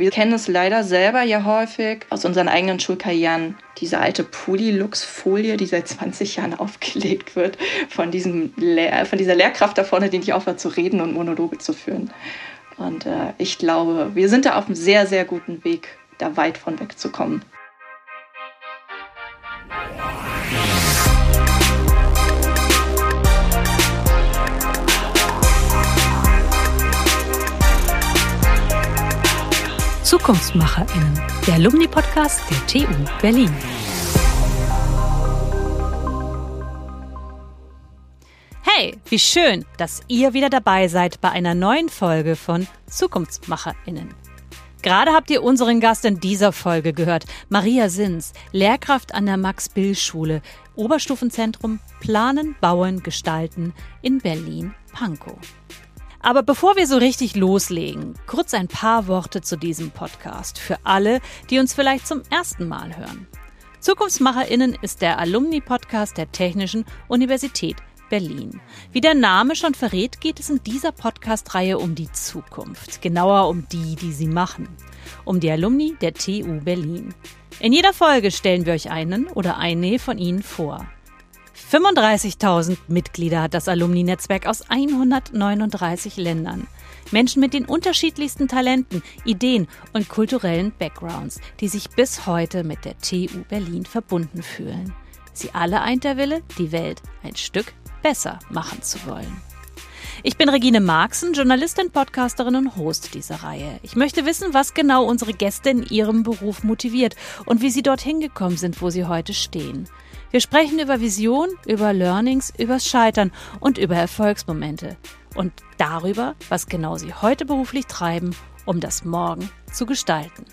Wir kennen es leider selber ja häufig aus unseren eigenen Schulkarrieren, diese alte Polylux-Folie, die seit 20 Jahren aufgelegt wird, von, diesem Lehr von dieser Lehrkraft da vorne, die nicht aufhört zu reden und Monologe zu führen. Und äh, ich glaube, wir sind da auf einem sehr, sehr guten Weg, da weit von wegzukommen. ZukunftsmacherInnen, der Alumni-Podcast der TU Berlin. Hey, wie schön, dass ihr wieder dabei seid bei einer neuen Folge von ZukunftsmacherInnen. Gerade habt ihr unseren Gast in dieser Folge gehört, Maria Sins, Lehrkraft an der Max-Bill-Schule, Oberstufenzentrum Planen, Bauen, Gestalten in Berlin-Pankow. Aber bevor wir so richtig loslegen, kurz ein paar Worte zu diesem Podcast für alle, die uns vielleicht zum ersten Mal hören. Zukunftsmacherinnen ist der Alumni-Podcast der Technischen Universität Berlin. Wie der Name schon verrät, geht es in dieser Podcast-Reihe um die Zukunft, genauer um die, die sie machen, um die Alumni der TU Berlin. In jeder Folge stellen wir euch einen oder eine von ihnen vor. 35.000 Mitglieder hat das Alumni-Netzwerk aus 139 Ländern. Menschen mit den unterschiedlichsten Talenten, Ideen und kulturellen Backgrounds, die sich bis heute mit der TU Berlin verbunden fühlen. Sie alle eint der Wille, die Welt ein Stück besser machen zu wollen. Ich bin Regine Marxen, Journalistin, Podcasterin und Host dieser Reihe. Ich möchte wissen, was genau unsere Gäste in ihrem Beruf motiviert und wie sie dorthin gekommen sind, wo sie heute stehen. Wir sprechen über Vision, über Learnings, übers Scheitern und über Erfolgsmomente. Und darüber, was genau Sie heute beruflich treiben, um das Morgen zu gestalten.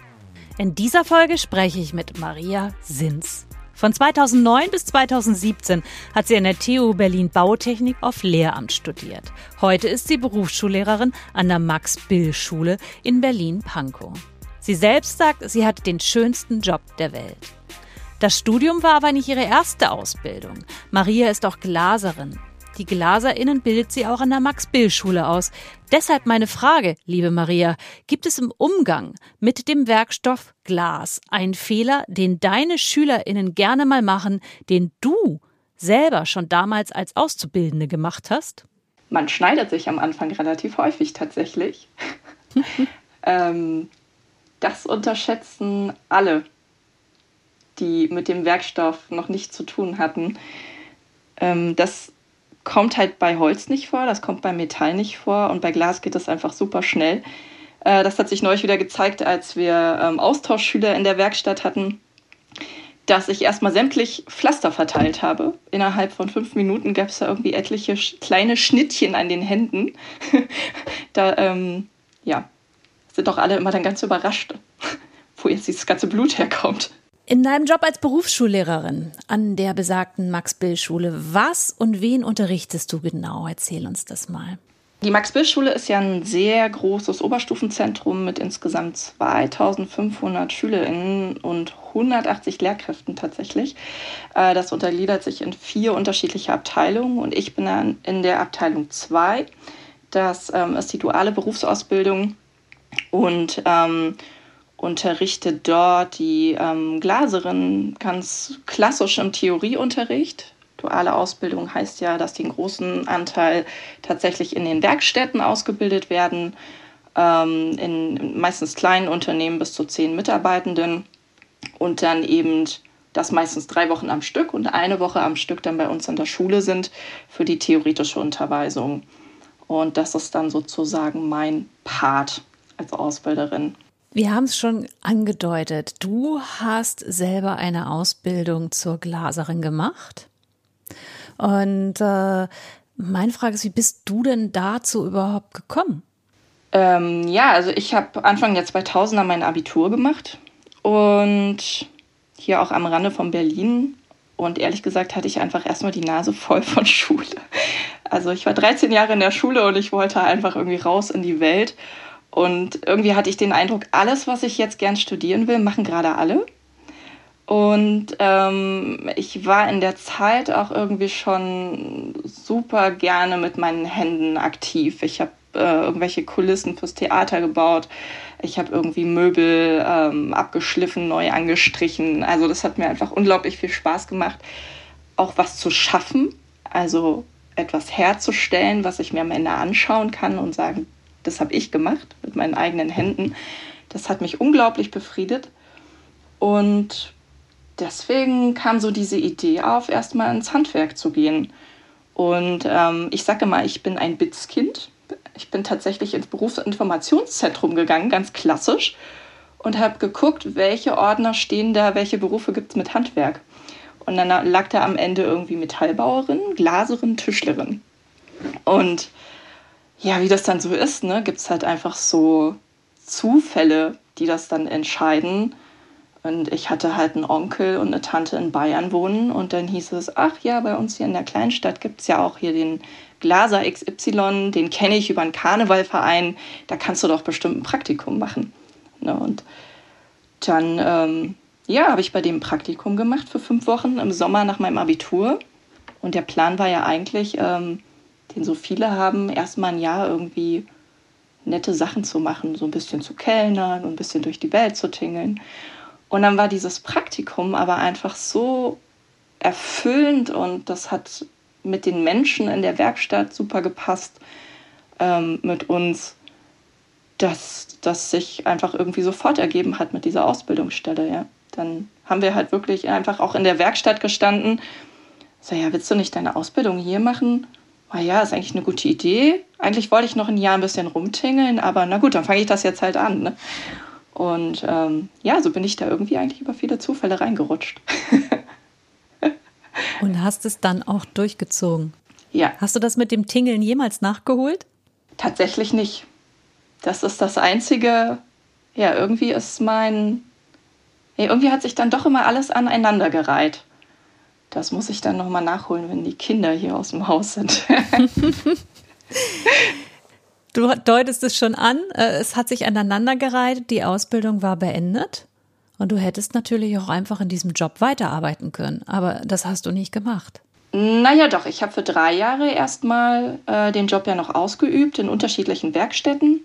In dieser Folge spreche ich mit Maria Sins. Von 2009 bis 2017 hat sie an der TU Berlin Bautechnik auf Lehramt studiert. Heute ist sie Berufsschullehrerin an der Max-Bill-Schule in Berlin-Pankow. Sie selbst sagt, sie hat den schönsten Job der Welt. Das Studium war aber nicht ihre erste Ausbildung. Maria ist auch Glaserin. Die GlaserInnen bildet sie auch an der Max-Bill-Schule aus. Deshalb meine Frage, liebe Maria, gibt es im Umgang mit dem Werkstoff Glas einen Fehler, den deine SchülerInnen gerne mal machen, den du selber schon damals als Auszubildende gemacht hast? Man schneidet sich am Anfang relativ häufig tatsächlich. ähm, das unterschätzen alle die mit dem Werkstoff noch nichts zu tun hatten. Ähm, das kommt halt bei Holz nicht vor, das kommt bei Metall nicht vor und bei Glas geht das einfach super schnell. Äh, das hat sich neulich wieder gezeigt, als wir ähm, Austauschschüler in der Werkstatt hatten, dass ich erstmal sämtlich Pflaster verteilt habe. Innerhalb von fünf Minuten gab es da irgendwie etliche kleine Schnittchen an den Händen. da, ähm, ja, sind doch alle immer dann ganz überrascht, wo jetzt dieses ganze Blut herkommt. In deinem Job als Berufsschullehrerin an der besagten Max-Bill-Schule, was und wen unterrichtest du genau? Erzähl uns das mal. Die Max-Bill-Schule ist ja ein sehr großes Oberstufenzentrum mit insgesamt 2500 SchülerInnen und 180 Lehrkräften tatsächlich. Äh, das untergliedert sich in vier unterschiedliche Abteilungen und ich bin in der Abteilung 2. Das ähm, ist die duale Berufsausbildung und ähm, unterrichte dort die ähm, Glaserin ganz klassisch im Theorieunterricht. Duale Ausbildung heißt ja, dass die einen großen Anteil tatsächlich in den Werkstätten ausgebildet werden, ähm, in meistens kleinen Unternehmen bis zu zehn Mitarbeitenden und dann eben das meistens drei Wochen am Stück und eine Woche am Stück dann bei uns in der Schule sind für die theoretische Unterweisung. Und das ist dann sozusagen mein Part als Ausbilderin. Wir haben es schon angedeutet. Du hast selber eine Ausbildung zur Glaserin gemacht. Und äh, meine Frage ist, wie bist du denn dazu überhaupt gekommen? Ähm, ja, also ich habe Anfang der 2000er mein Abitur gemacht und hier auch am Rande von Berlin. Und ehrlich gesagt hatte ich einfach erstmal die Nase voll von Schule. Also ich war 13 Jahre in der Schule und ich wollte einfach irgendwie raus in die Welt und irgendwie hatte ich den Eindruck, alles, was ich jetzt gern studieren will, machen gerade alle. Und ähm, ich war in der Zeit auch irgendwie schon super gerne mit meinen Händen aktiv. Ich habe äh, irgendwelche Kulissen fürs Theater gebaut. Ich habe irgendwie Möbel ähm, abgeschliffen, neu angestrichen. Also das hat mir einfach unglaublich viel Spaß gemacht, auch was zu schaffen. Also etwas herzustellen, was ich mir am Ende anschauen kann und sagen, das habe ich gemacht mit meinen eigenen Händen. Das hat mich unglaublich befriedet. Und deswegen kam so diese Idee auf, erstmal ins Handwerk zu gehen. Und ähm, ich sage mal, ich bin ein BITS-Kind. Ich bin tatsächlich ins Berufsinformationszentrum gegangen, ganz klassisch, und habe geguckt, welche Ordner stehen da, welche Berufe gibt es mit Handwerk. Und dann lag da am Ende irgendwie Metallbauerin, Glaserin, Tischlerin. Und ja, wie das dann so ist, ne, gibt es halt einfach so Zufälle, die das dann entscheiden. Und ich hatte halt einen Onkel und eine Tante in Bayern wohnen und dann hieß es, ach ja, bei uns hier in der Kleinstadt gibt es ja auch hier den Glaser XY, den kenne ich über einen Karnevalverein, da kannst du doch bestimmt ein Praktikum machen. Ne? Und dann, ähm, ja, habe ich bei dem Praktikum gemacht für fünf Wochen im Sommer nach meinem Abitur. Und der Plan war ja eigentlich, ähm, den so viele haben, erstmal ein Jahr irgendwie nette Sachen zu machen, so ein bisschen zu kellnern und ein bisschen durch die Welt zu tingeln. Und dann war dieses Praktikum aber einfach so erfüllend und das hat mit den Menschen in der Werkstatt super gepasst, ähm, mit uns, dass das sich einfach irgendwie sofort ergeben hat mit dieser Ausbildungsstelle. Ja. Dann haben wir halt wirklich einfach auch in der Werkstatt gestanden. So, ja, willst du nicht deine Ausbildung hier machen? Ah ja, ist eigentlich eine gute Idee. Eigentlich wollte ich noch ein Jahr ein bisschen rumtingeln, aber na gut, dann fange ich das jetzt halt an. Ne? Und ähm, ja, so bin ich da irgendwie eigentlich über viele Zufälle reingerutscht. Und hast es dann auch durchgezogen? Ja. Hast du das mit dem Tingeln jemals nachgeholt? Tatsächlich nicht. Das ist das Einzige. Ja, irgendwie ist mein. Ja, irgendwie hat sich dann doch immer alles aneinandergereiht. Das muss ich dann nochmal nachholen, wenn die Kinder hier aus dem Haus sind. Du deutest es schon an, äh, es hat sich aneinandergereiht, die Ausbildung war beendet und du hättest natürlich auch einfach in diesem Job weiterarbeiten können, aber das hast du nicht gemacht. Naja, doch, ich habe für drei Jahre erstmal äh, den Job ja noch ausgeübt in unterschiedlichen Werkstätten.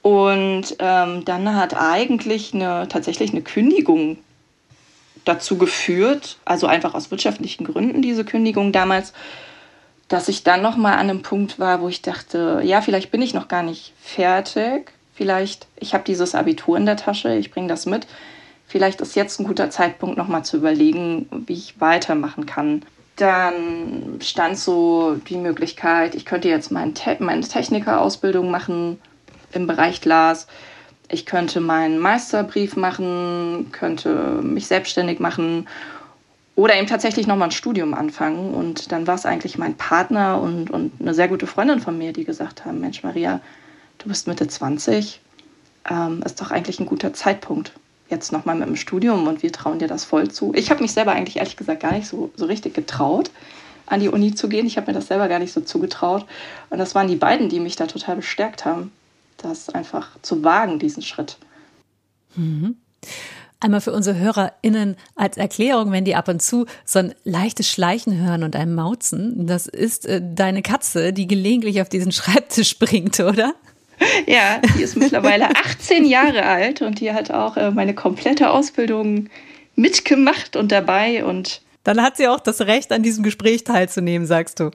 Und ähm, dann hat eigentlich eine, tatsächlich eine Kündigung dazu geführt, also einfach aus wirtschaftlichen Gründen diese Kündigung damals, dass ich dann noch mal an einem Punkt war, wo ich dachte, ja, vielleicht bin ich noch gar nicht fertig. Vielleicht, ich habe dieses Abitur in der Tasche, ich bringe das mit. Vielleicht ist jetzt ein guter Zeitpunkt, noch mal zu überlegen, wie ich weitermachen kann. Dann stand so die Möglichkeit, ich könnte jetzt mein Te meine Technikerausbildung machen im Bereich Glas. Ich könnte meinen Meisterbrief machen, könnte mich selbstständig machen oder eben tatsächlich nochmal ein Studium anfangen. Und dann war es eigentlich mein Partner und, und eine sehr gute Freundin von mir, die gesagt haben, Mensch Maria, du bist Mitte 20, ähm, ist doch eigentlich ein guter Zeitpunkt. Jetzt nochmal mit dem Studium und wir trauen dir das voll zu. Ich habe mich selber eigentlich ehrlich gesagt gar nicht so, so richtig getraut, an die Uni zu gehen. Ich habe mir das selber gar nicht so zugetraut. Und das waren die beiden, die mich da total bestärkt haben, das einfach zu wagen, diesen Schritt. Mhm. Einmal für unsere HörerInnen als Erklärung, wenn die ab und zu so ein leichtes Schleichen hören und ein Mauzen, das ist äh, deine Katze, die gelegentlich auf diesen Schreibtisch springt, oder? Ja, die ist mittlerweile 18 Jahre alt und die hat auch äh, meine komplette Ausbildung mitgemacht und dabei und dann hat sie auch das Recht, an diesem Gespräch teilzunehmen, sagst du.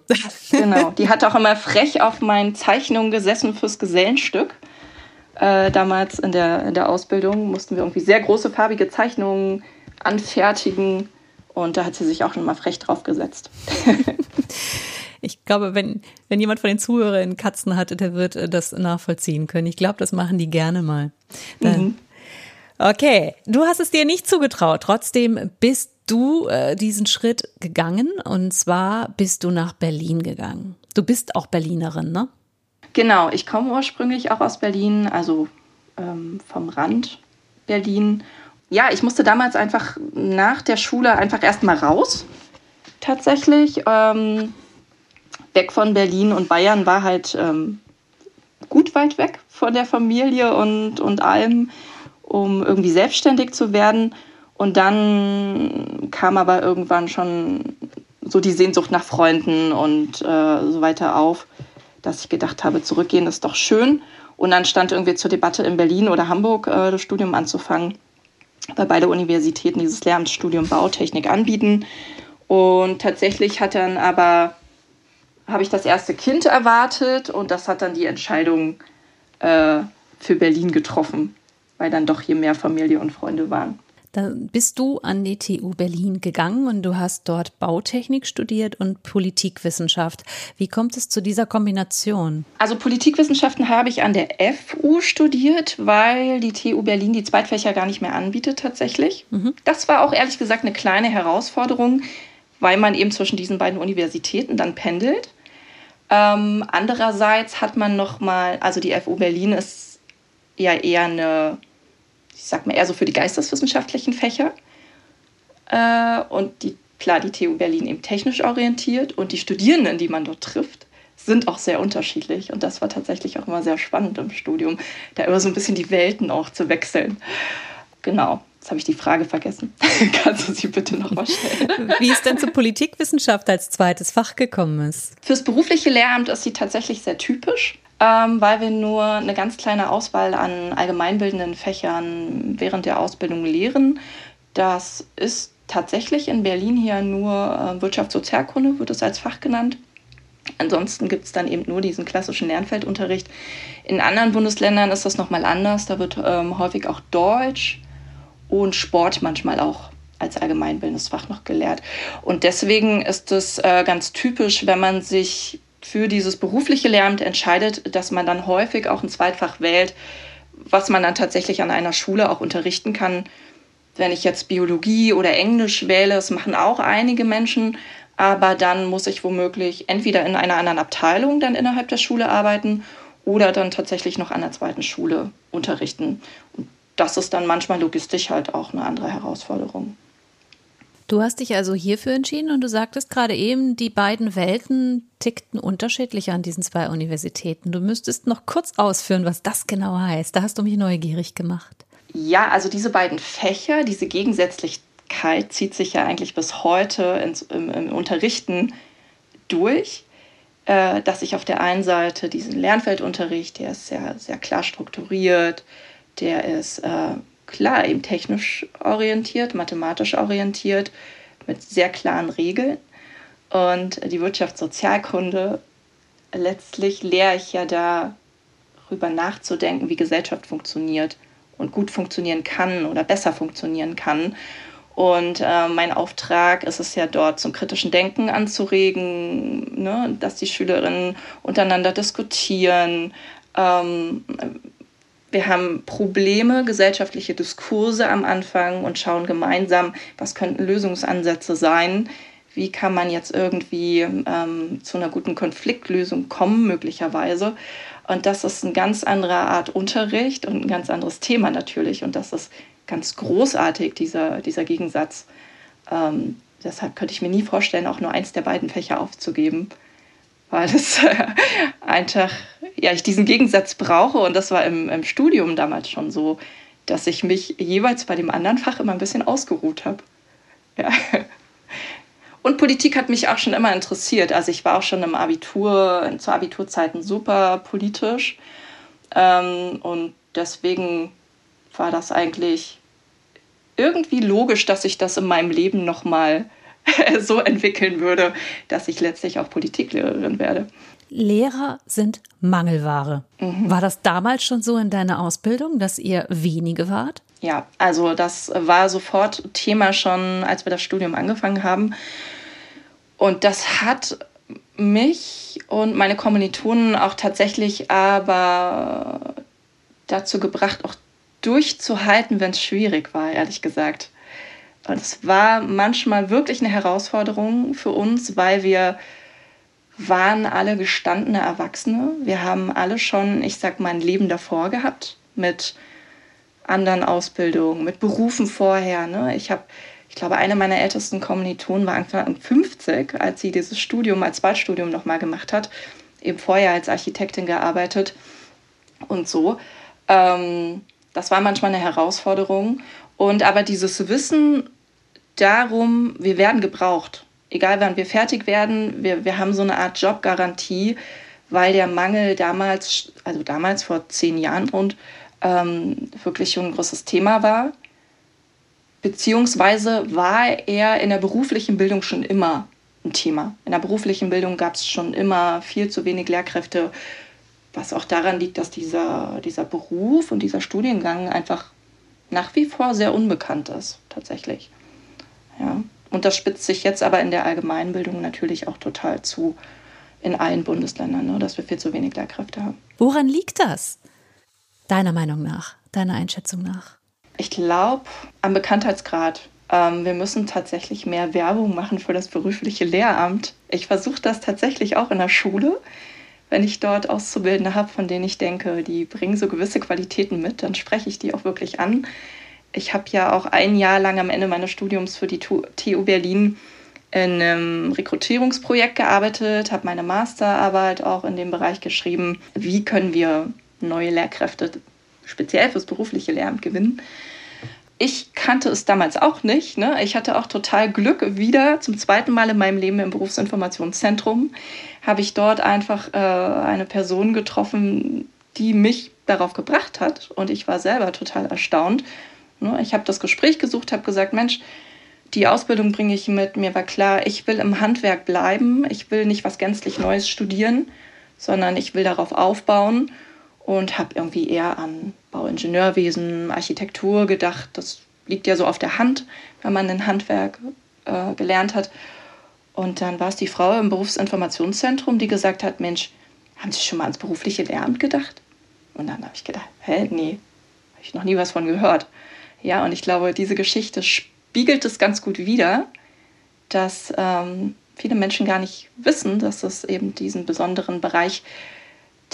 Genau. Die hat auch immer frech auf meinen Zeichnungen gesessen fürs Gesellenstück. Äh, damals in der, in der Ausbildung mussten wir irgendwie sehr große farbige Zeichnungen anfertigen und da hat sie sich auch schon mal frech drauf gesetzt. ich glaube, wenn, wenn jemand von den Zuhörern Katzen hat, der wird äh, das nachvollziehen können. Ich glaube, das machen die gerne mal. Mhm. Okay, du hast es dir nicht zugetraut. Trotzdem bist du äh, diesen Schritt gegangen und zwar bist du nach Berlin gegangen. Du bist auch Berlinerin, ne? Genau, ich komme ursprünglich auch aus Berlin, also ähm, vom Rand Berlin. Ja, ich musste damals einfach nach der Schule einfach erstmal raus. Tatsächlich. Ähm, weg von Berlin und Bayern war halt ähm, gut weit weg von der Familie und, und allem, um irgendwie selbstständig zu werden. Und dann kam aber irgendwann schon so die Sehnsucht nach Freunden und äh, so weiter auf dass ich gedacht habe, zurückgehen ist doch schön. Und dann stand irgendwie zur Debatte in Berlin oder Hamburg äh, das Studium anzufangen, weil beide Universitäten dieses Lehramtsstudium Bautechnik anbieten. Und tatsächlich hat dann aber, habe ich das erste Kind erwartet und das hat dann die Entscheidung äh, für Berlin getroffen, weil dann doch hier mehr Familie und Freunde waren. Da bist du an die TU Berlin gegangen und du hast dort Bautechnik studiert und Politikwissenschaft. Wie kommt es zu dieser Kombination? Also Politikwissenschaften habe ich an der FU studiert, weil die TU Berlin die Zweitfächer gar nicht mehr anbietet tatsächlich. Mhm. Das war auch ehrlich gesagt eine kleine Herausforderung, weil man eben zwischen diesen beiden Universitäten dann pendelt. Ähm, andererseits hat man noch mal, also die FU Berlin ist ja eher eine ich sag mal eher so für die geisteswissenschaftlichen Fächer. Äh, und die, klar, die TU Berlin eben technisch orientiert und die Studierenden, die man dort trifft, sind auch sehr unterschiedlich. Und das war tatsächlich auch immer sehr spannend im Studium, da immer so ein bisschen die Welten auch zu wechseln. Genau. Jetzt habe ich die Frage vergessen. Kannst du sie bitte noch mal stellen? Wie es denn zur Politikwissenschaft als zweites Fach gekommen ist? Fürs berufliche Lehramt ist sie tatsächlich sehr typisch ähm, weil wir nur eine ganz kleine Auswahl an allgemeinbildenden Fächern während der Ausbildung lehren. Das ist tatsächlich in Berlin hier nur äh, Wirtschaftssozialkunde, wird es als Fach genannt. Ansonsten gibt es dann eben nur diesen klassischen Lernfeldunterricht. In anderen Bundesländern ist das nochmal anders. Da wird ähm, häufig auch Deutsch und Sport manchmal auch als allgemeinbildendes Fach noch gelehrt. Und deswegen ist es äh, ganz typisch, wenn man sich für dieses berufliche Lehramt entscheidet, dass man dann häufig auch ein Zweitfach wählt, was man dann tatsächlich an einer Schule auch unterrichten kann. Wenn ich jetzt Biologie oder Englisch wähle, das machen auch einige Menschen, aber dann muss ich womöglich entweder in einer anderen Abteilung dann innerhalb der Schule arbeiten oder dann tatsächlich noch an der zweiten Schule unterrichten. Und das ist dann manchmal logistisch halt auch eine andere Herausforderung. Du hast dich also hierfür entschieden und du sagtest gerade eben, die beiden Welten tickten unterschiedlich an diesen zwei Universitäten. Du müsstest noch kurz ausführen, was das genau heißt. Da hast du mich neugierig gemacht. Ja, also diese beiden Fächer, diese Gegensätzlichkeit zieht sich ja eigentlich bis heute ins, im, im Unterrichten durch. Äh, dass ich auf der einen Seite diesen Lernfeldunterricht, der ist sehr, sehr klar strukturiert, der ist äh, klar eben technisch orientiert, mathematisch orientiert, mit sehr klaren Regeln. Und die Wirtschaftssozialkunde, letztlich lehre ich ja darüber nachzudenken, wie Gesellschaft funktioniert und gut funktionieren kann oder besser funktionieren kann. Und äh, mein Auftrag ist es ja dort zum kritischen Denken anzuregen, ne, dass die Schülerinnen untereinander diskutieren, ähm, wir haben Probleme, gesellschaftliche Diskurse am Anfang und schauen gemeinsam, was könnten Lösungsansätze sein. Wie kann man jetzt irgendwie ähm, zu einer guten Konfliktlösung kommen, möglicherweise? Und das ist eine ganz andere Art Unterricht und ein ganz anderes Thema natürlich. Und das ist ganz großartig, dieser, dieser Gegensatz. Ähm, deshalb könnte ich mir nie vorstellen, auch nur eins der beiden Fächer aufzugeben weil es äh, einfach, ja, ich diesen Gegensatz brauche und das war im, im Studium damals schon so, dass ich mich jeweils bei dem anderen Fach immer ein bisschen ausgeruht habe. Ja. Und Politik hat mich auch schon immer interessiert. Also ich war auch schon im Abitur, zu Abiturzeiten super politisch. Ähm, und deswegen war das eigentlich irgendwie logisch, dass ich das in meinem Leben nochmal so entwickeln würde, dass ich letztlich auch Politiklehrerin werde. Lehrer sind Mangelware. Mhm. War das damals schon so in deiner Ausbildung, dass ihr wenige wart? Ja, also das war sofort Thema schon, als wir das Studium angefangen haben. Und das hat mich und meine Kommilitonen auch tatsächlich aber dazu gebracht, auch durchzuhalten, wenn es schwierig war, ehrlich gesagt. Und es war manchmal wirklich eine Herausforderung für uns, weil wir waren alle gestandene Erwachsene. Wir haben alle schon, ich sag mal, ein Leben davor gehabt mit anderen Ausbildungen, mit Berufen vorher. Ne? Ich habe, ich glaube, eine meiner ältesten Kommilitonen war Anfang 50, als sie dieses Studium als Waldstudium nochmal gemacht hat. Eben vorher als Architektin gearbeitet und so. Ähm, das war manchmal eine Herausforderung. Und aber dieses Wissen darum, wir werden gebraucht. Egal wann wir fertig werden, wir, wir haben so eine Art Jobgarantie, weil der Mangel damals, also damals vor zehn Jahren rund, ähm, wirklich schon ein großes Thema war. Beziehungsweise war er in der beruflichen Bildung schon immer ein Thema. In der beruflichen Bildung gab es schon immer viel zu wenig Lehrkräfte, was auch daran liegt, dass dieser, dieser Beruf und dieser Studiengang einfach nach wie vor sehr unbekannt ist, tatsächlich. Ja. Und das spitzt sich jetzt aber in der Allgemeinbildung natürlich auch total zu in allen Bundesländern, ne, dass wir viel zu wenig Lehrkräfte haben. Woran liegt das? Deiner Meinung nach, deiner Einschätzung nach? Ich glaube, am Bekanntheitsgrad. Ähm, wir müssen tatsächlich mehr Werbung machen für das berufliche Lehramt. Ich versuche das tatsächlich auch in der Schule. Wenn ich dort Auszubildende habe, von denen ich denke, die bringen so gewisse Qualitäten mit, dann spreche ich die auch wirklich an. Ich habe ja auch ein Jahr lang am Ende meines Studiums für die TU Berlin in einem Rekrutierungsprojekt gearbeitet, habe meine Masterarbeit auch in dem Bereich geschrieben, wie können wir neue Lehrkräfte speziell fürs berufliche Lehramt gewinnen. Ich kannte es damals auch nicht. Ne? Ich hatte auch total Glück. Wieder zum zweiten Mal in meinem Leben im Berufsinformationszentrum habe ich dort einfach äh, eine Person getroffen, die mich darauf gebracht hat. Und ich war selber total erstaunt. Ne? Ich habe das Gespräch gesucht, habe gesagt, Mensch, die Ausbildung bringe ich mit. Mir war klar, ich will im Handwerk bleiben. Ich will nicht was gänzlich Neues studieren, sondern ich will darauf aufbauen und habe irgendwie eher an Bauingenieurwesen, Architektur gedacht. Das liegt ja so auf der Hand, wenn man ein Handwerk äh, gelernt hat. Und dann war es die Frau im Berufsinformationszentrum, die gesagt hat, Mensch, haben Sie schon mal ans berufliche Lehramt gedacht? Und dann habe ich gedacht, hä, nee, habe ich noch nie was von gehört. Ja, und ich glaube, diese Geschichte spiegelt es ganz gut wider, dass ähm, viele Menschen gar nicht wissen, dass es eben diesen besonderen Bereich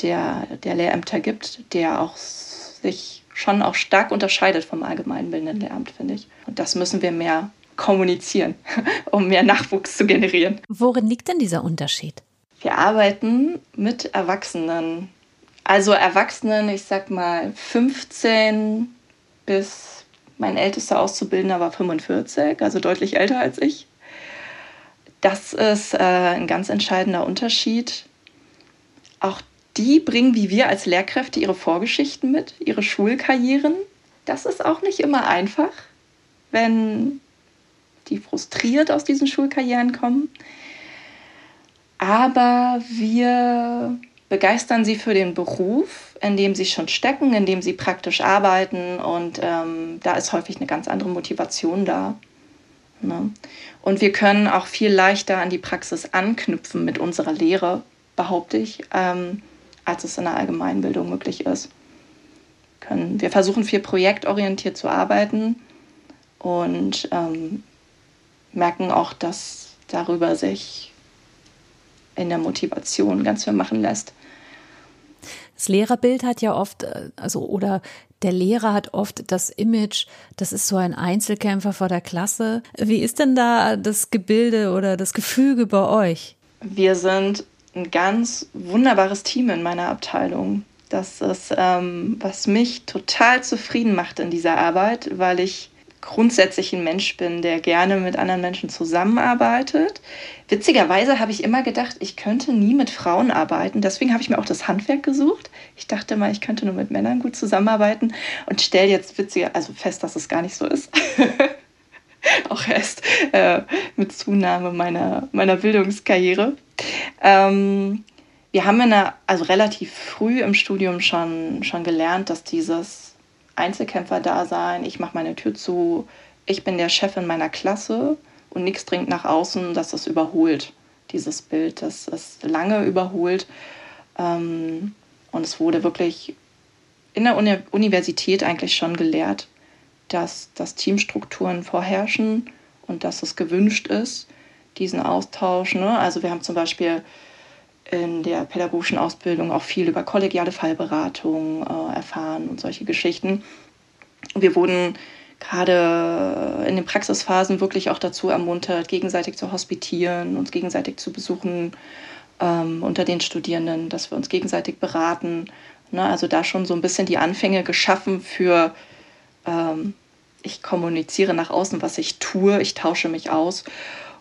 der, der Lehrämter gibt, der auch sich schon auch stark unterscheidet vom allgemeinbildenden Lehramt, finde ich. Und das müssen wir mehr kommunizieren, um mehr Nachwuchs zu generieren. Worin liegt denn dieser Unterschied? Wir arbeiten mit Erwachsenen. Also Erwachsenen, ich sag mal 15 bis mein ältester Auszubildender war 45, also deutlich älter als ich. Das ist äh, ein ganz entscheidender Unterschied. Auch die bringen wie wir als Lehrkräfte ihre Vorgeschichten mit, ihre Schulkarrieren. Das ist auch nicht immer einfach, wenn die frustriert aus diesen Schulkarrieren kommen. Aber wir begeistern sie für den Beruf, in dem sie schon stecken, in dem sie praktisch arbeiten und ähm, da ist häufig eine ganz andere Motivation da. Ne? Und wir können auch viel leichter an die Praxis anknüpfen mit unserer Lehre, behaupte ich, ähm, als es in der Allgemeinbildung möglich ist. Können, wir versuchen viel projektorientiert zu arbeiten und ähm, merken auch, dass darüber sich in der Motivation ganz viel machen lässt. Das Lehrerbild hat ja oft, äh, also oder der Lehrer hat oft das Image, das ist so ein Einzelkämpfer vor der Klasse. Wie ist denn da das Gebilde oder das Gefüge bei euch? Wir sind ein ganz wunderbares Team in meiner Abteilung. Das ist, ähm, was mich total zufrieden macht in dieser Arbeit, weil ich grundsätzlich ein Mensch bin, der gerne mit anderen Menschen zusammenarbeitet. Witzigerweise habe ich immer gedacht, ich könnte nie mit Frauen arbeiten. Deswegen habe ich mir auch das Handwerk gesucht. Ich dachte mal, ich könnte nur mit Männern gut zusammenarbeiten und stelle jetzt witziger, also fest, dass es gar nicht so ist. auch erst äh, mit Zunahme meiner, meiner Bildungskarriere. Ähm, wir haben in der, also relativ früh im Studium schon, schon gelernt, dass dieses Einzelkämpfer-Dasein, ich mache meine Tür zu, ich bin der Chef in meiner Klasse und nichts dringt nach außen, dass es überholt, dieses Bild. Das ist lange überholt. Ähm, und es wurde wirklich in der Uni Universität eigentlich schon gelehrt, dass, dass Teamstrukturen vorherrschen und dass es gewünscht ist, diesen Austausch. Ne? Also wir haben zum Beispiel in der pädagogischen Ausbildung auch viel über kollegiale Fallberatung äh, erfahren und solche Geschichten. Wir wurden gerade in den Praxisphasen wirklich auch dazu ermuntert, gegenseitig zu hospitieren, uns gegenseitig zu besuchen ähm, unter den Studierenden, dass wir uns gegenseitig beraten. Ne? Also da schon so ein bisschen die Anfänge geschaffen für, ähm, ich kommuniziere nach außen, was ich tue, ich tausche mich aus.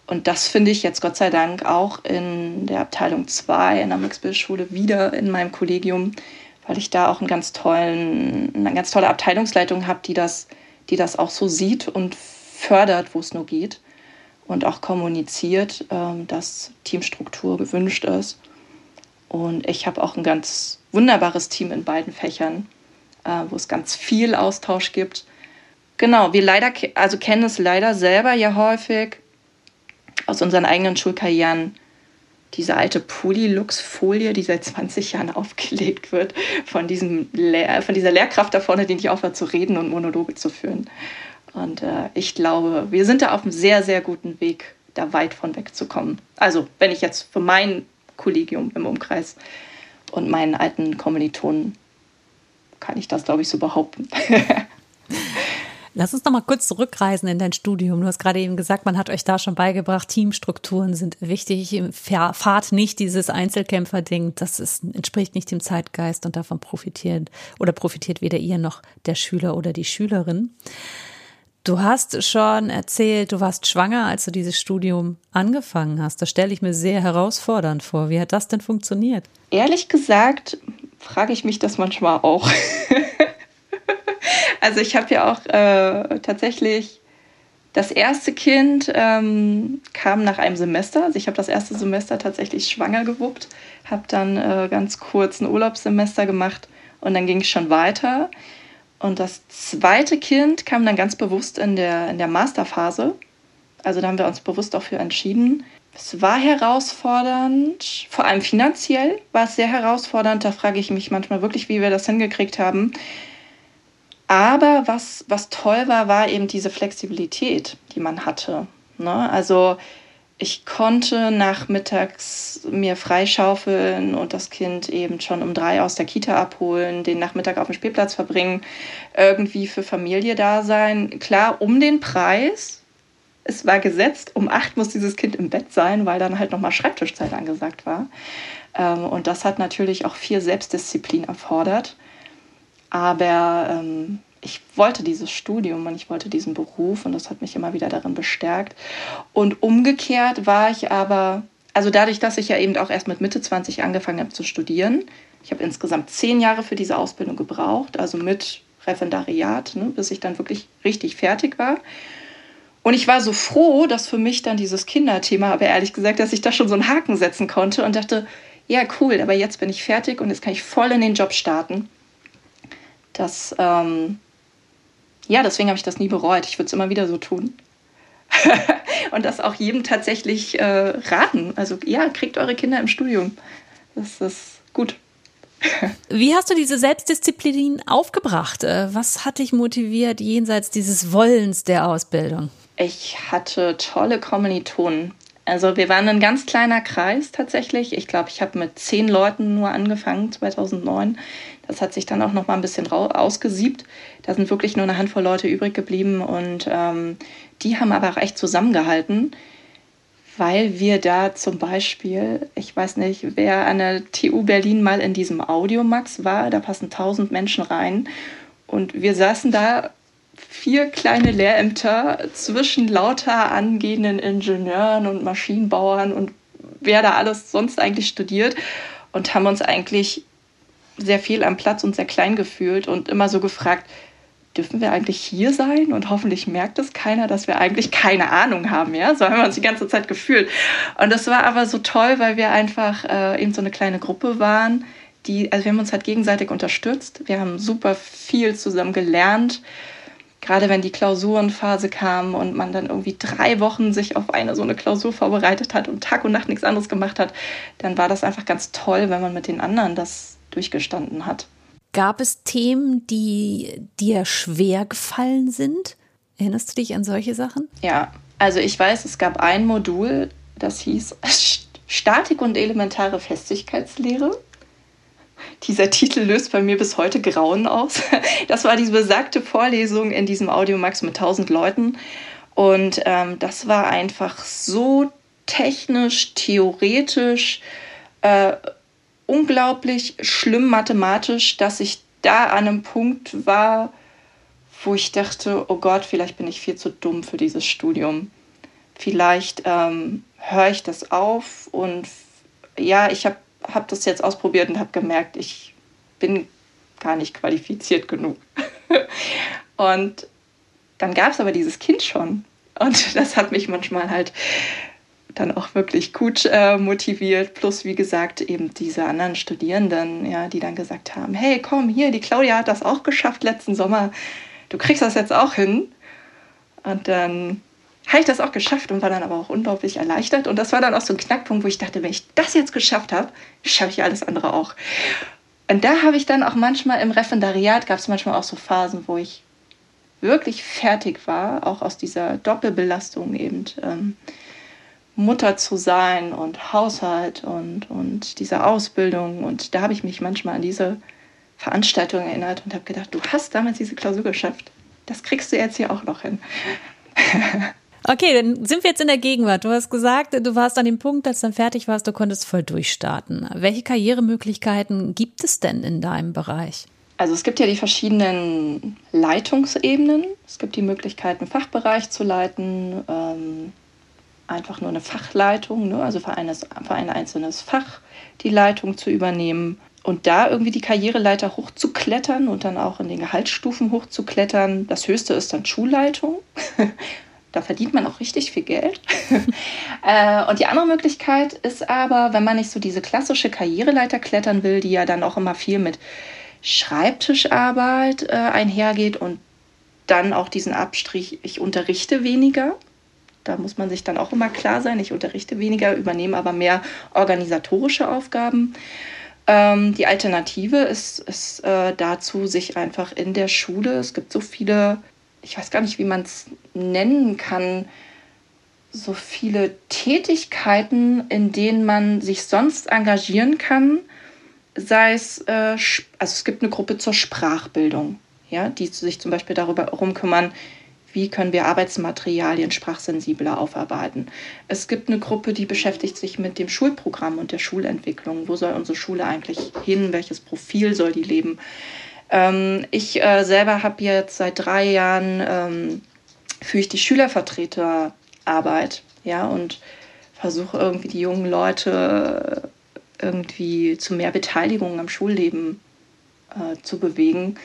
Und das finde ich jetzt Gott sei Dank auch in der Abteilung 2 in der Mixbildschule wieder in meinem Kollegium, weil ich da auch einen ganz tollen, eine ganz tolle Abteilungsleitung habe, die das, die das auch so sieht und fördert, wo es nur geht und auch kommuniziert, ähm, dass Teamstruktur gewünscht ist. Und ich habe auch ein ganz wunderbares Team in beiden Fächern, äh, wo es ganz viel Austausch gibt. Genau, wir leider, also kennen es leider selber ja häufig aus unseren eigenen Schulkarrieren, diese alte Polylux-Folie, die seit 20 Jahren aufgelegt wird, von, diesem Lehr von dieser Lehrkraft da vorne, die nicht aufhört zu reden und Monologe zu führen. Und äh, ich glaube, wir sind da auf einem sehr, sehr guten Weg, da weit von wegzukommen. Also, wenn ich jetzt für mein Kollegium im Umkreis und meinen alten Kommilitonen kann ich das, glaube ich, so behaupten. Lass uns noch mal kurz zurückreisen in dein Studium. Du hast gerade eben gesagt, man hat euch da schon beigebracht, Teamstrukturen sind wichtig. Fahrt nicht dieses Einzelkämpfer-Ding. Das ist, entspricht nicht dem Zeitgeist und davon profitiert oder profitiert weder ihr noch der Schüler oder die Schülerin. Du hast schon erzählt, du warst schwanger, als du dieses Studium angefangen hast. Das stelle ich mir sehr herausfordernd vor. Wie hat das denn funktioniert? Ehrlich gesagt, frage ich mich das manchmal auch. also ich habe ja auch äh, tatsächlich das erste Kind ähm, kam nach einem Semester. Also ich habe das erste Semester tatsächlich schwanger gewuppt, habe dann äh, ganz kurz ein Urlaubssemester gemacht und dann ging es schon weiter. Und das zweite Kind kam dann ganz bewusst in der, in der Masterphase. Also da haben wir uns bewusst dafür entschieden. Es war herausfordernd, vor allem finanziell war es sehr herausfordernd. Da frage ich mich manchmal wirklich, wie wir das hingekriegt haben. Aber was, was toll war, war eben diese Flexibilität, die man hatte. Ne? Also ich konnte nachmittags mir freischaufeln und das Kind eben schon um drei aus der Kita abholen, den Nachmittag auf dem Spielplatz verbringen, irgendwie für Familie da sein. Klar, um den Preis. Es war gesetzt, um acht muss dieses Kind im Bett sein, weil dann halt nochmal Schreibtischzeit angesagt war. Ähm, und das hat natürlich auch viel Selbstdisziplin erfordert. Aber ähm, ich wollte dieses Studium und ich wollte diesen Beruf und das hat mich immer wieder darin bestärkt. Und umgekehrt war ich aber, also dadurch, dass ich ja eben auch erst mit Mitte 20 angefangen habe zu studieren, ich habe insgesamt zehn Jahre für diese Ausbildung gebraucht, also mit Referendariat, ne, bis ich dann wirklich richtig fertig war. Und ich war so froh, dass für mich dann dieses Kinderthema, aber ehrlich gesagt, dass ich da schon so einen Haken setzen konnte und dachte, ja, cool, aber jetzt bin ich fertig und jetzt kann ich voll in den Job starten. Das ähm, ja, deswegen habe ich das nie bereut. Ich würde es immer wieder so tun. und das auch jedem tatsächlich äh, raten. Also ja, kriegt eure Kinder im Studium. Das ist gut. Wie hast du diese Selbstdisziplin aufgebracht? Äh, was hat dich motiviert jenseits dieses Wollens der Ausbildung? Ich hatte tolle Kommilitonen. Also wir waren ein ganz kleiner Kreis tatsächlich. Ich glaube, ich habe mit zehn Leuten nur angefangen 2009. Das hat sich dann auch noch mal ein bisschen ausgesiebt. Da sind wirklich nur eine Handvoll Leute übrig geblieben und ähm, die haben aber auch echt zusammengehalten, weil wir da zum Beispiel, ich weiß nicht, wer an der TU Berlin mal in diesem Audiomax war, da passen tausend Menschen rein und wir saßen da vier kleine Lehrämter zwischen lauter angehenden Ingenieuren und Maschinenbauern und wer da alles sonst eigentlich studiert und haben uns eigentlich sehr viel am Platz und sehr klein gefühlt und immer so gefragt, dürfen wir eigentlich hier sein? Und hoffentlich merkt es keiner, dass wir eigentlich keine Ahnung haben, ja? So haben wir uns die ganze Zeit gefühlt. Und das war aber so toll, weil wir einfach äh, eben so eine kleine Gruppe waren, die, also wir haben uns halt gegenseitig unterstützt. Wir haben super viel zusammen gelernt. Gerade wenn die Klausurenphase kam und man dann irgendwie drei Wochen sich auf eine so eine Klausur vorbereitet hat und Tag und Nacht nichts anderes gemacht hat, dann war das einfach ganz toll, wenn man mit den anderen das durchgestanden hat. Gab es Themen, die dir schwer gefallen sind? Erinnerst du dich an solche Sachen? Ja, also ich weiß, es gab ein Modul, das hieß Statik und elementare Festigkeitslehre. Dieser Titel löst bei mir bis heute Grauen aus. Das war diese besagte Vorlesung in diesem Audiomax mit 1000 Leuten. Und ähm, das war einfach so technisch, theoretisch, äh, unglaublich schlimm mathematisch, dass ich da an einem Punkt war, wo ich dachte, oh Gott, vielleicht bin ich viel zu dumm für dieses Studium. vielleicht ähm, höre ich das auf und ja, ich habe hab das jetzt ausprobiert und habe gemerkt, ich bin gar nicht qualifiziert genug. und dann gab es aber dieses Kind schon. Und das hat mich manchmal halt dann auch wirklich gut äh, motiviert. Plus, wie gesagt, eben diese anderen Studierenden, ja, die dann gesagt haben: Hey, komm, hier, die Claudia hat das auch geschafft letzten Sommer. Du kriegst das jetzt auch hin. Und dann habe ich das auch geschafft und war dann aber auch unglaublich erleichtert. Und das war dann auch so ein Knackpunkt, wo ich dachte, wenn ich das jetzt geschafft habe, schaffe ich alles andere auch. Und da habe ich dann auch manchmal im Referendariat, gab es manchmal auch so Phasen, wo ich wirklich fertig war, auch aus dieser Doppelbelastung eben. Ähm, Mutter zu sein und Haushalt und, und diese Ausbildung. Und da habe ich mich manchmal an diese Veranstaltung erinnert und habe gedacht, du hast damals diese Klausur geschafft. Das kriegst du jetzt hier auch noch hin. Okay, dann sind wir jetzt in der Gegenwart. Du hast gesagt, du warst an dem Punkt, als du dann fertig warst, du konntest voll durchstarten. Welche Karrieremöglichkeiten gibt es denn in deinem Bereich? Also es gibt ja die verschiedenen Leitungsebenen. Es gibt die Möglichkeit, einen Fachbereich zu leiten, ähm, einfach nur eine Fachleitung, ne? also für, eines, für ein einzelnes Fach die Leitung zu übernehmen und da irgendwie die Karriereleiter hochzuklettern und dann auch in den Gehaltsstufen hochzuklettern. Das höchste ist dann Schulleitung. da verdient man auch richtig viel Geld. äh, und die andere Möglichkeit ist aber, wenn man nicht so diese klassische Karriereleiter klettern will, die ja dann auch immer viel mit Schreibtischarbeit äh, einhergeht und dann auch diesen Abstrich, ich unterrichte weniger. Da muss man sich dann auch immer klar sein, ich unterrichte weniger, übernehme aber mehr organisatorische Aufgaben. Ähm, die Alternative ist, ist äh, dazu, sich einfach in der Schule, es gibt so viele, ich weiß gar nicht, wie man es nennen kann, so viele Tätigkeiten, in denen man sich sonst engagieren kann, sei es, äh, also es gibt eine Gruppe zur Sprachbildung, ja, die sich zum Beispiel darüber herum kümmern, wie können wir Arbeitsmaterialien sprachsensibler aufarbeiten. Es gibt eine Gruppe, die beschäftigt sich mit dem Schulprogramm und der Schulentwicklung. Wo soll unsere Schule eigentlich hin? Welches Profil soll die leben? Ähm, ich äh, selber habe jetzt seit drei Jahren ähm, führe ich die Schülervertreterarbeit, ja, und versuche irgendwie die jungen Leute irgendwie zu mehr Beteiligung am Schulleben äh, zu bewegen.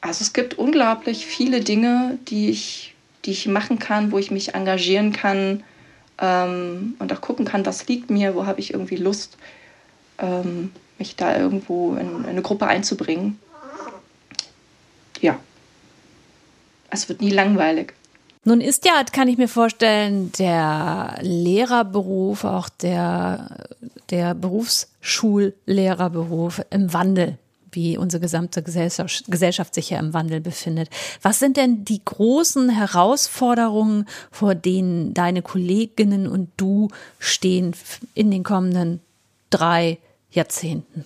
Also es gibt unglaublich viele Dinge, die ich die ich machen kann, wo ich mich engagieren kann ähm, und auch gucken kann, was liegt mir, wo habe ich irgendwie Lust, ähm, mich da irgendwo in, in eine Gruppe einzubringen. Ja, es wird nie langweilig. Nun ist ja, kann ich mir vorstellen, der Lehrerberuf, auch der, der Berufsschullehrerberuf im Wandel wie unsere gesamte Gesellschaft, sich ja im Wandel befindet. Was sind denn die großen Herausforderungen, vor denen deine Kolleginnen und du stehen in den kommenden drei Jahrzehnten?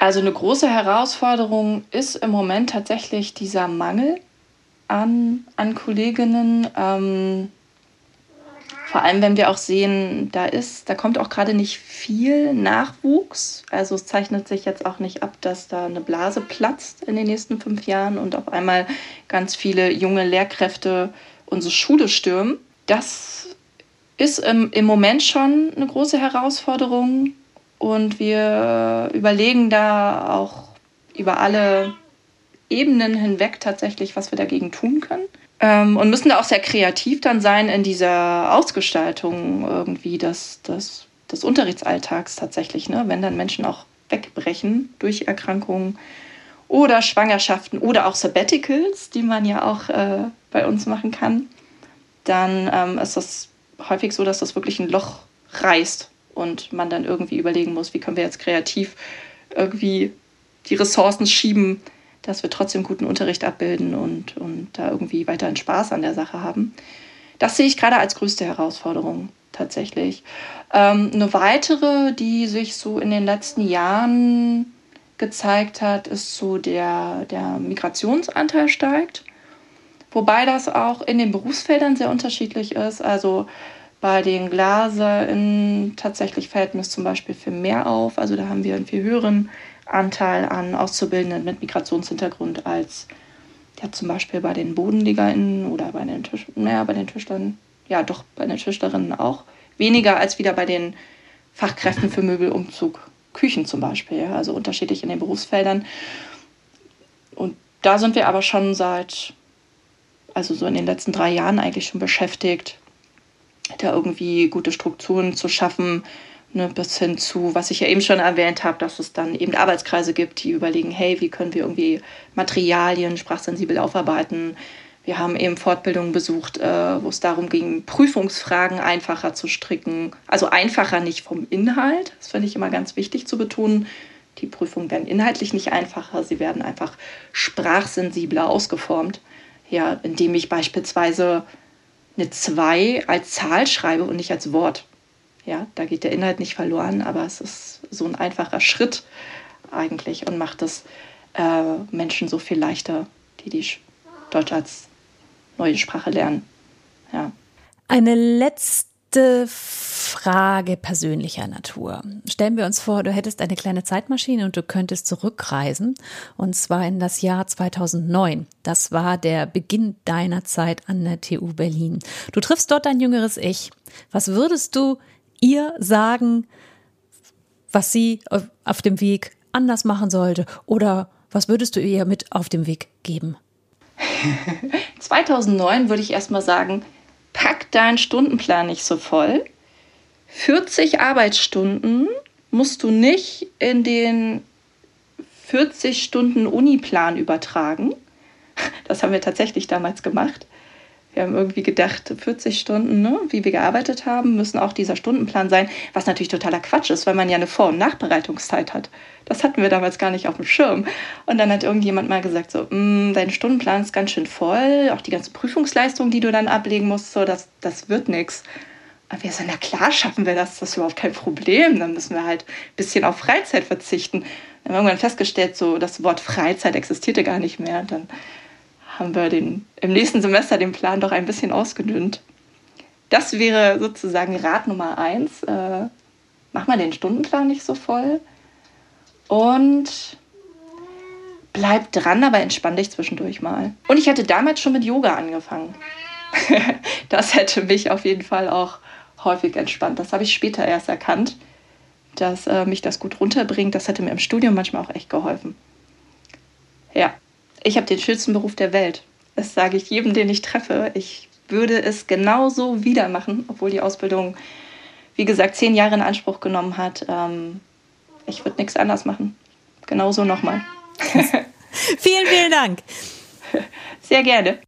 Also eine große Herausforderung ist im Moment tatsächlich dieser Mangel an, an Kolleginnen. Ähm, vor allem, wenn wir auch sehen, da ist, da kommt auch gerade nicht viel Nachwuchs. Also es zeichnet sich jetzt auch nicht ab, dass da eine Blase platzt in den nächsten fünf Jahren und auf einmal ganz viele junge Lehrkräfte unsere Schule stürmen. Das ist im, im Moment schon eine große Herausforderung und wir überlegen da auch über alle Ebenen hinweg tatsächlich, was wir dagegen tun können. Ähm, und müssen da auch sehr kreativ dann sein in dieser Ausgestaltung irgendwie des, des, des Unterrichtsalltags tatsächlich, ne? wenn dann Menschen auch wegbrechen durch Erkrankungen oder Schwangerschaften oder auch Sabbaticals, die man ja auch äh, bei uns machen kann, dann ähm, ist das häufig so, dass das wirklich ein Loch reißt und man dann irgendwie überlegen muss, wie können wir jetzt kreativ irgendwie die Ressourcen schieben, dass wir trotzdem guten Unterricht abbilden und, und da irgendwie weiterhin Spaß an der Sache haben. Das sehe ich gerade als größte Herausforderung tatsächlich. Ähm, eine weitere, die sich so in den letzten Jahren gezeigt hat, ist so der, der Migrationsanteil steigt. Wobei das auch in den Berufsfeldern sehr unterschiedlich ist. Also bei den GlaserInnen tatsächlich fällt mir es zum Beispiel für mehr auf. Also da haben wir einen viel höheren Anteil an Auszubildenden mit Migrationshintergrund als ja zum Beispiel bei den BodenlegerInnen oder bei den, Tisch, naja, bei den Tischlern, ja doch bei den Tischlerinnen auch. Weniger als wieder bei den Fachkräften für Möbelumzug, Küchen zum Beispiel, also unterschiedlich in den Berufsfeldern. Und da sind wir aber schon seit, also so in den letzten drei Jahren eigentlich schon beschäftigt, da irgendwie gute Strukturen zu schaffen, ne, bis hin zu, was ich ja eben schon erwähnt habe, dass es dann eben Arbeitskreise gibt, die überlegen, hey, wie können wir irgendwie Materialien sprachsensibel aufarbeiten. Wir haben eben Fortbildungen besucht, äh, wo es darum ging, Prüfungsfragen einfacher zu stricken. Also einfacher nicht vom Inhalt, das finde ich immer ganz wichtig zu betonen. Die Prüfungen werden inhaltlich nicht einfacher, sie werden einfach sprachsensibler ausgeformt. Ja, indem ich beispielsweise eine 2 als Zahl schreibe und nicht als Wort. Ja, da geht der Inhalt nicht verloren, aber es ist so ein einfacher Schritt eigentlich und macht es äh, Menschen so viel leichter, die die Deutsch als neue Sprache lernen. Ja. Eine letzte Frage persönlicher Natur. Stellen wir uns vor, du hättest eine kleine Zeitmaschine und du könntest zurückreisen, und zwar in das Jahr 2009. Das war der Beginn deiner Zeit an der TU Berlin. Du triffst dort dein jüngeres Ich. Was würdest du ihr sagen, was sie auf dem Weg anders machen sollte? Oder was würdest du ihr mit auf dem Weg geben? 2009 würde ich erstmal sagen, pack deinen Stundenplan nicht so voll. 40 Arbeitsstunden musst du nicht in den 40 Stunden Uniplan übertragen. Das haben wir tatsächlich damals gemacht. Wir haben irgendwie gedacht, 40 Stunden, ne, wie wir gearbeitet haben, müssen auch dieser Stundenplan sein, was natürlich totaler Quatsch ist, weil man ja eine Vor- und Nachbereitungszeit hat. Das hatten wir damals gar nicht auf dem Schirm. Und dann hat irgendjemand mal gesagt, so, mm, dein Stundenplan ist ganz schön voll, auch die ganzen Prüfungsleistungen, die du dann ablegen musst, so, das, das wird nichts. Und wir so, na klar schaffen wir das, das ist überhaupt kein Problem. Dann müssen wir halt ein bisschen auf Freizeit verzichten. Dann haben wir irgendwann festgestellt, so das Wort Freizeit existierte gar nicht mehr. Dann haben wir den, im nächsten Semester den Plan doch ein bisschen ausgedünnt. Das wäre sozusagen Rat Nummer eins. Äh, mach mal den Stundenplan nicht so voll. Und bleib dran, aber entspann dich zwischendurch mal. Und ich hatte damals schon mit Yoga angefangen. das hätte mich auf jeden Fall auch häufig entspannt. Das habe ich später erst erkannt, dass äh, mich das gut runterbringt. Das hätte mir im Studium manchmal auch echt geholfen. Ja, ich habe den schönsten Beruf der Welt. Das sage ich jedem, den ich treffe. Ich würde es genauso wieder machen, obwohl die Ausbildung, wie gesagt, zehn Jahre in Anspruch genommen hat. Ähm, ich würde nichts anders machen. Genauso nochmal. vielen, vielen Dank. Sehr gerne.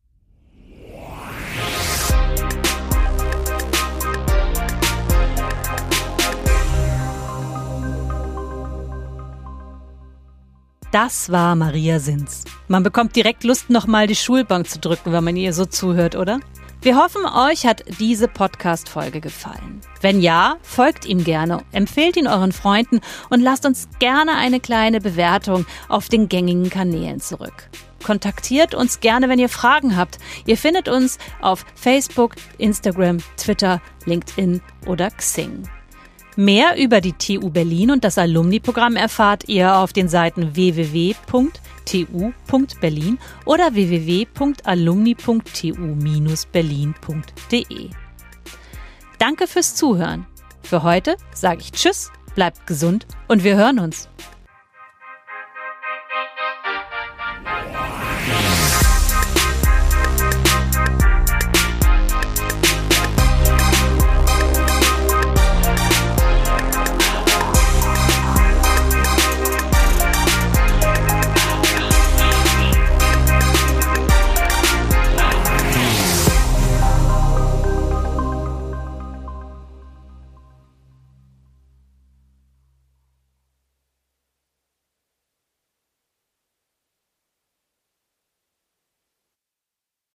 Das war Maria Sins. Man bekommt direkt Lust, nochmal die Schulbank zu drücken, wenn man ihr so zuhört, oder? Wir hoffen, euch hat diese Podcast-Folge gefallen. Wenn ja, folgt ihm gerne, empfehlt ihn euren Freunden und lasst uns gerne eine kleine Bewertung auf den gängigen Kanälen zurück. Kontaktiert uns gerne, wenn ihr Fragen habt. Ihr findet uns auf Facebook, Instagram, Twitter, LinkedIn oder Xing. Mehr über die TU Berlin und das Alumni-Programm erfahrt ihr auf den Seiten www.tu.berlin oder www.alumni.tu-berlin.de. Danke fürs Zuhören. Für heute sage ich Tschüss, bleibt gesund und wir hören uns.